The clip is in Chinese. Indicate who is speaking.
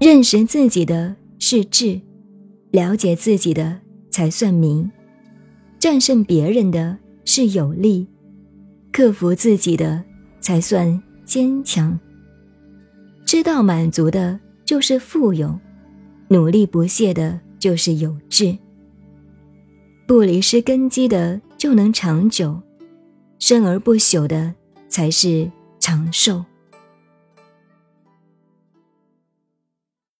Speaker 1: 认识自己的是智了解自己的才算明。战胜别人的是有力克服自己的才算坚强。知道满足的就是富有努力不懈的就是有志不离失根基的就能长久生而不朽的才是长寿。